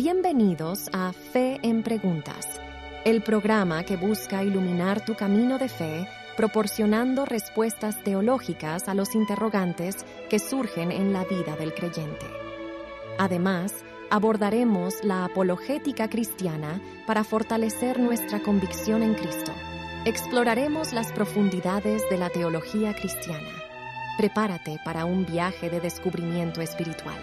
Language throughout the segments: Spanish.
Bienvenidos a Fe en Preguntas, el programa que busca iluminar tu camino de fe proporcionando respuestas teológicas a los interrogantes que surgen en la vida del creyente. Además, abordaremos la apologética cristiana para fortalecer nuestra convicción en Cristo. Exploraremos las profundidades de la teología cristiana. Prepárate para un viaje de descubrimiento espiritual,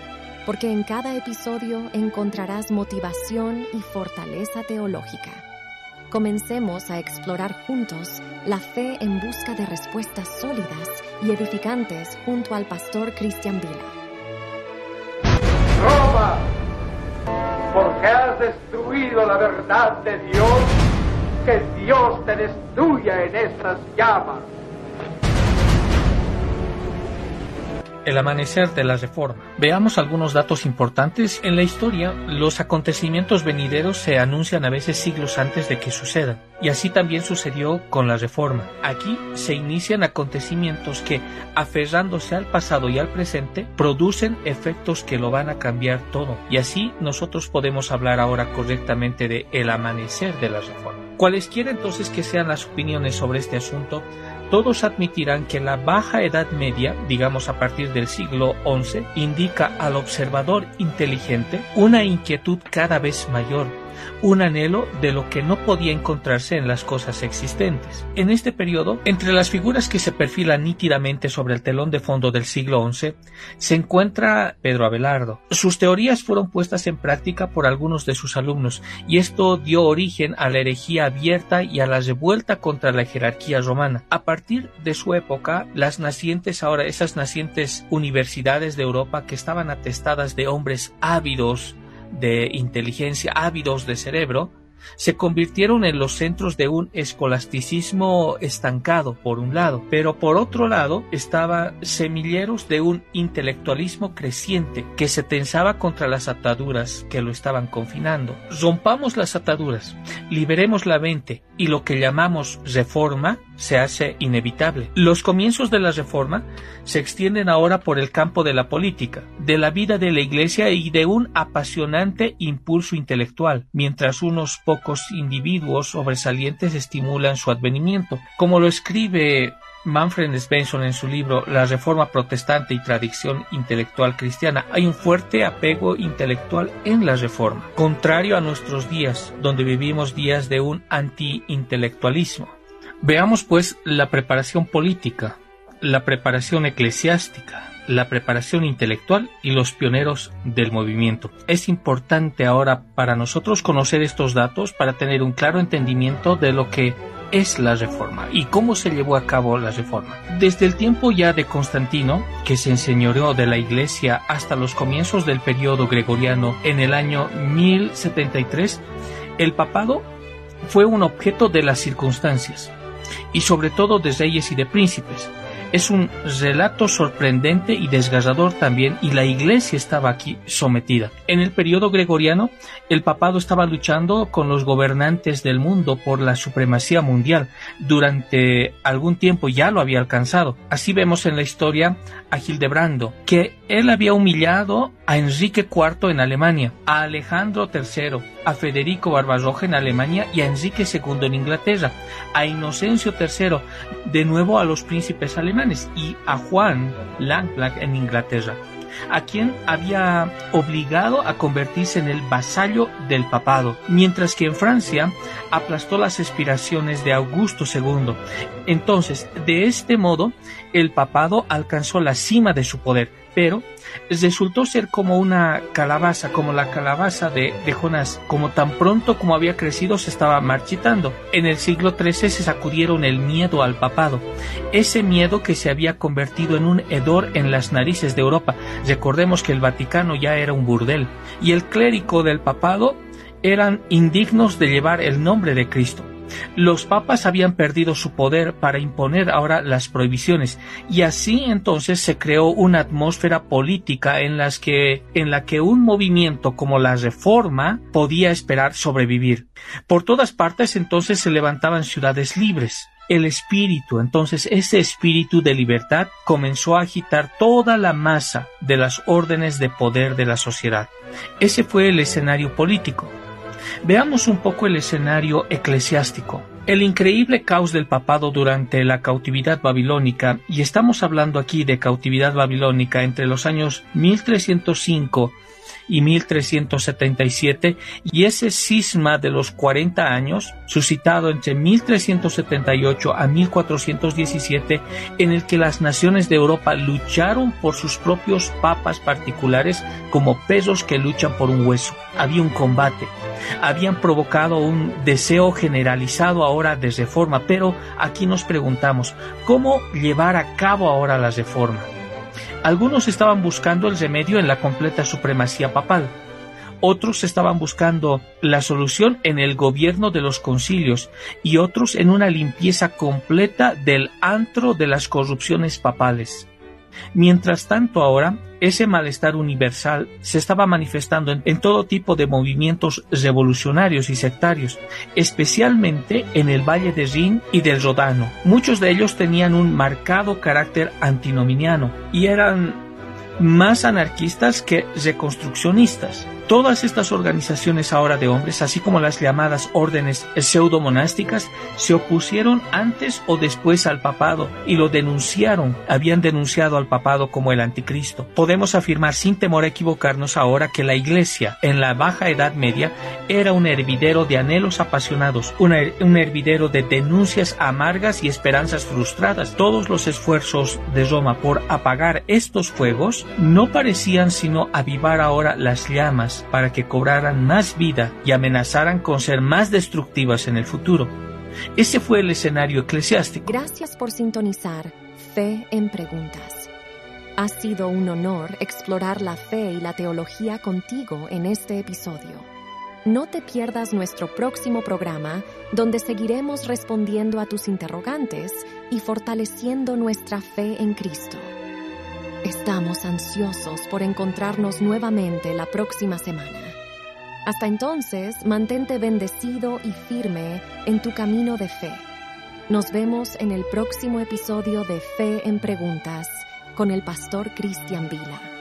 porque en cada episodio encontrarás motivación y fortaleza teológica. Comencemos a explorar juntos la fe en busca de respuestas sólidas y edificantes junto al pastor Christian Vila. Roma, porque has destruido la verdad de Dios, que Dios te destruya en estas llamas. El amanecer de la Reforma. Veamos algunos datos importantes. En la historia, los acontecimientos venideros se anuncian a veces siglos antes de que sucedan. Y así también sucedió con la Reforma. Aquí se inician acontecimientos que, aferrándose al pasado y al presente, producen efectos que lo van a cambiar todo. Y así nosotros podemos hablar ahora correctamente de el amanecer de la Reforma. Cualesquiera entonces que sean las opiniones sobre este asunto, todos admitirán que la baja edad media, digamos a partir del siglo XI, indica al observador inteligente una inquietud cada vez mayor un anhelo de lo que no podía encontrarse en las cosas existentes. En este periodo, entre las figuras que se perfilan nítidamente sobre el telón de fondo del siglo XI, se encuentra Pedro Abelardo. Sus teorías fueron puestas en práctica por algunos de sus alumnos, y esto dio origen a la herejía abierta y a la revuelta contra la jerarquía romana. A partir de su época, las nacientes ahora, esas nacientes universidades de Europa que estaban atestadas de hombres ávidos de inteligencia ávidos de cerebro, se convirtieron en los centros de un escolasticismo estancado, por un lado, pero por otro lado estaban semilleros de un intelectualismo creciente que se tensaba contra las ataduras que lo estaban confinando. Rompamos las ataduras, liberemos la mente y lo que llamamos reforma se hace inevitable. Los comienzos de la reforma se extienden ahora por el campo de la política, de la vida de la Iglesia y de un apasionante impulso intelectual, mientras unos pocos individuos sobresalientes estimulan su advenimiento. Como lo escribe Manfred Svensson en su libro La Reforma Protestante y Tradición Intelectual Cristiana, hay un fuerte apego intelectual en la Reforma, contrario a nuestros días, donde vivimos días de un anti-intelectualismo. Veamos pues la preparación política, la preparación eclesiástica, la preparación intelectual y los pioneros del movimiento. Es importante ahora para nosotros conocer estos datos para tener un claro entendimiento de lo que es la reforma y cómo se llevó a cabo la reforma. Desde el tiempo ya de Constantino, que se enseñoreó de la iglesia hasta los comienzos del periodo gregoriano en el año 1073, el papado fue un objeto de las circunstancias y sobre todo de reyes y de príncipes. Es un relato sorprendente y desgarrador también y la iglesia estaba aquí sometida. En el periodo gregoriano, el papado estaba luchando con los gobernantes del mundo por la supremacía mundial. Durante algún tiempo ya lo había alcanzado. Así vemos en la historia a Hildebrando, que él había humillado a Enrique IV en Alemania, a Alejandro III, a Federico Barbarroja en Alemania y a Enrique II en Inglaterra, a Inocencio III, de nuevo a los príncipes alemanes y a Juan Langlack en Inglaterra a quien había obligado a convertirse en el vasallo del papado, mientras que en Francia aplastó las aspiraciones de Augusto II. Entonces, de este modo, el papado alcanzó la cima de su poder, pero resultó ser como una calabaza, como la calabaza de, Jonás, como tan pronto como había crecido se estaba marchitando. En el siglo XIII se sacudieron el miedo al papado, ese miedo que se había convertido en un hedor en las narices de Europa. Recordemos que el Vaticano ya era un burdel, y el clérigo del papado eran indignos de llevar el nombre de Cristo. Los papas habían perdido su poder para imponer ahora las prohibiciones y así entonces se creó una atmósfera política en, que, en la que un movimiento como la Reforma podía esperar sobrevivir. Por todas partes entonces se levantaban ciudades libres el espíritu, entonces ese espíritu de libertad comenzó a agitar toda la masa de las órdenes de poder de la sociedad. Ese fue el escenario político. Veamos un poco el escenario eclesiástico. El increíble caos del papado durante la cautividad babilónica, y estamos hablando aquí de cautividad babilónica entre los años 1305 y 1377 y ese cisma de los 40 años suscitado entre 1378 a 1417 en el que las naciones de Europa lucharon por sus propios papas particulares como pesos que luchan por un hueso. Había un combate, habían provocado un deseo generalizado ahora de reforma, pero aquí nos preguntamos, ¿cómo llevar a cabo ahora la reforma? Algunos estaban buscando el remedio en la completa supremacía papal. Otros estaban buscando la solución en el gobierno de los concilios y otros en una limpieza completa del antro de las corrupciones papales. Mientras tanto ahora, ese malestar universal se estaba manifestando en, todo tipo de movimientos revolucionarios y sectarios, especialmente en el Valle de Rin y del Rodano. Muchos de ellos tenían un marcado carácter antinominiano y eran más anarquistas que reconstruccionistas. Todas estas organizaciones ahora de hombres, así como las llamadas órdenes pseudomonásticas, se opusieron antes o después al papado y lo denunciaron, habían denunciado al papado como el anticristo. Podemos afirmar sin temor a equivocarnos ahora que la iglesia en la baja edad media era un hervidero de anhelos apasionados, un, un hervidero de denuncias amargas y esperanzas frustradas. Todos los esfuerzos de Roma por apagar estos fuegos no parecían sino avivar ahora las llamas para que cobraran más vida y amenazaran con ser más destructivas en el futuro. Ese fue el escenario eclesiástico. Gracias por sintonizar Fe en Preguntas. Ha sido un honor explorar la fe y la teología contigo en este episodio. No te pierdas nuestro próximo programa donde seguiremos respondiendo a tus interrogantes y fortaleciendo nuestra fe en Cristo. Estamos ansiosos por encontrarnos nuevamente la próxima semana. Hasta entonces, mantente bendecido y firme en tu camino de fe. Nos vemos en el próximo episodio de Fe en Preguntas con el pastor Cristian Vila.